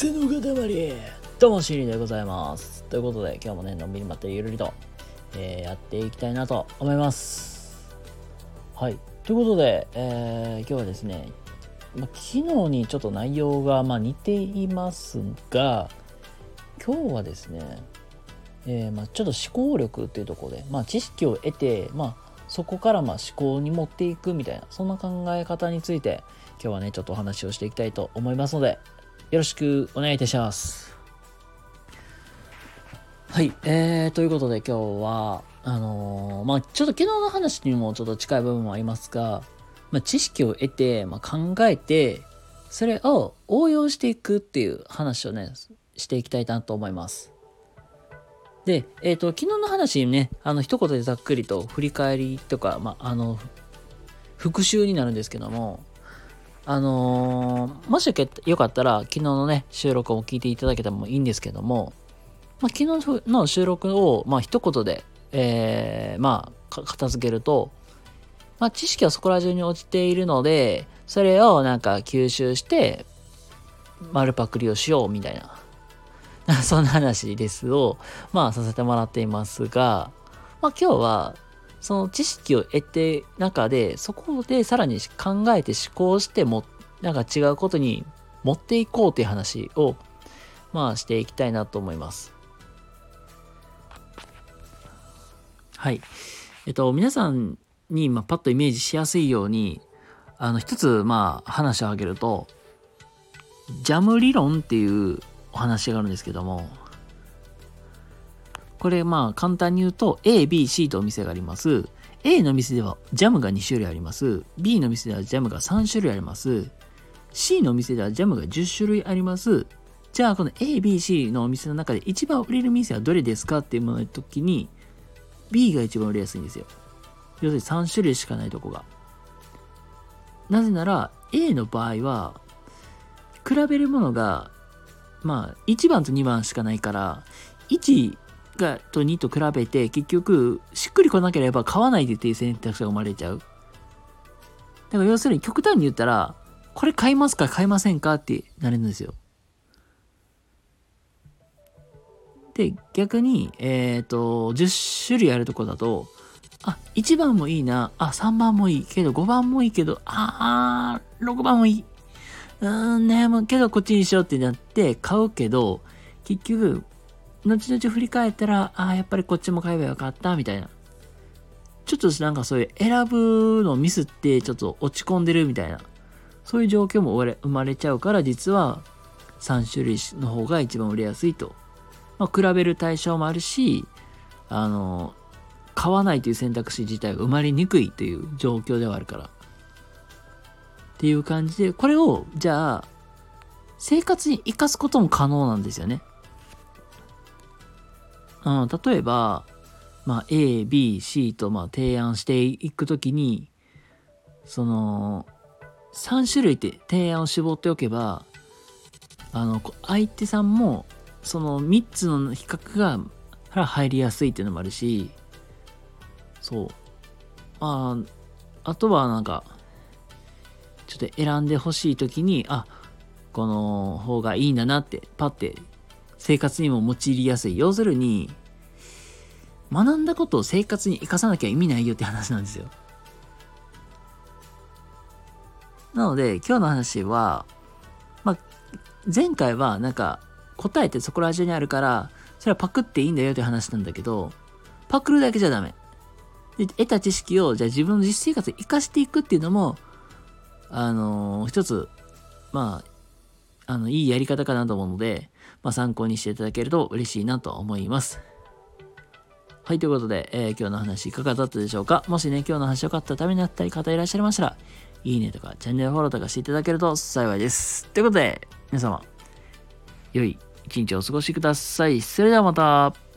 癖の塊どうもシリでございます。ということで今日もねのんびりまったゆるりと、えー、やっていきたいなと思います。はい。ということで、えー、今日はですね、ま昨日にちょっと内容がま似ていますが今日はですね、えー、まちょっと思考力っていうところで、ま、知識を得て、ま、そこからま思考に持っていくみたいなそんな考え方について今日はねちょっとお話をしていきたいと思いますのでよろしくお願いいたします。はい、えー、ということで今日は、あのー、まあちょっと昨日の話にもちょっと近い部分もありますが、まあ、知識を得て、まあ、考えて、それを応用していくっていう話をね、していきたいなと思います。で、えっ、ー、と、昨日の話にね、あの、一言でざっくりと振り返りとか、まあ、あの、復習になるんですけども、あのー、もしよかったら、昨日のね、収録を聞いていただけてもいいんですけども、まあ、昨日の収録を、まあ、一言で、えー、まあ、片付けると、まあ、知識はそこら中に落ちているので、それをなんか吸収して、丸パクリをしようみたいな、そんな話ですを、まあ、させてもらっていますが、まあ、今日は、その知識を得て中で、そこでさらに考えて思考しても、なんか違うことに持っていこうという話を、まあしていきたいなと思います。はい。えっと、皆さんに、まあ、パッとイメージしやすいように、あの、一つ、まあ、話を挙げると、ジャム理論っていうお話があるんですけども、これまあ簡単に言うと A、B、C とお店があります。A の店ではジャムが2種類あります。B の店ではジャムが3種類あります。C の店ではジャムが10種類あります。じゃあこの A、B、C のお店の中で一番売れる店はどれですかっていうものの時に B が一番売れやすいんですよ。要するに3種類しかないとこが。なぜなら A の場合は比べるものがまあ1番と2番しかないから1がと2と比べて結局しっくりこなければ買わないでっていう選択肢が生まれちゃう。だから要するに極端に言ったらこれ買いますか買いませんかってなるんですよ。で逆にえっ、ー、と10種類あるとこだとあ1番もいいなあ3番もいいけど5番もいいけどああ6番もいいうーん悩むけどこっちにしようってなって買うけど結局後々振り返ったら、ああ、やっぱりこっちも買えばよかった、みたいな。ちょっとなんかそういう選ぶのミスってちょっと落ち込んでるみたいな。そういう状況も生まれちゃうから、実は3種類の方が一番売れやすいと。まあ、比べる対象もあるし、あの、買わないという選択肢自体が生まれにくいという状況ではあるから。っていう感じで、これを、じゃあ、生活に活かすことも可能なんですよね。うん、例えば、まあ、A、B、C とまあ提案していくときに、その、3種類って提案を絞っておけば、あの、相手さんも、その3つの比較が入りやすいっていうのもあるし、そう。まあ、あとはなんか、ちょっと選んでほしいときに、あ、この方がいいんだなって、パッて生活にも用いやすい。要するに、学んだことを生活に生かさなきゃ意味ないよって話なんですよ。なので、今日の話は、まあ、前回はなんか答えってそこら中にあるから、それはパクっていいんだよって話なんだけど、パクるだけじゃダメ。で得た知識をじゃあ自分の実生活に生かしていくっていうのも、あのー、一つ、まあ、あの、いいやり方かなと思うので、まあ、参考にしていただけると嬉しいなと思います。はい、ということで、えー、今日の話いかがだったでしょうか？もしね、今日の話良かったためになったり方いらっしゃいましたら、いいねとかチャンネルフォローとかしていただけると幸いです。ということで、皆様、良い一日をお過ごしください。それではまた。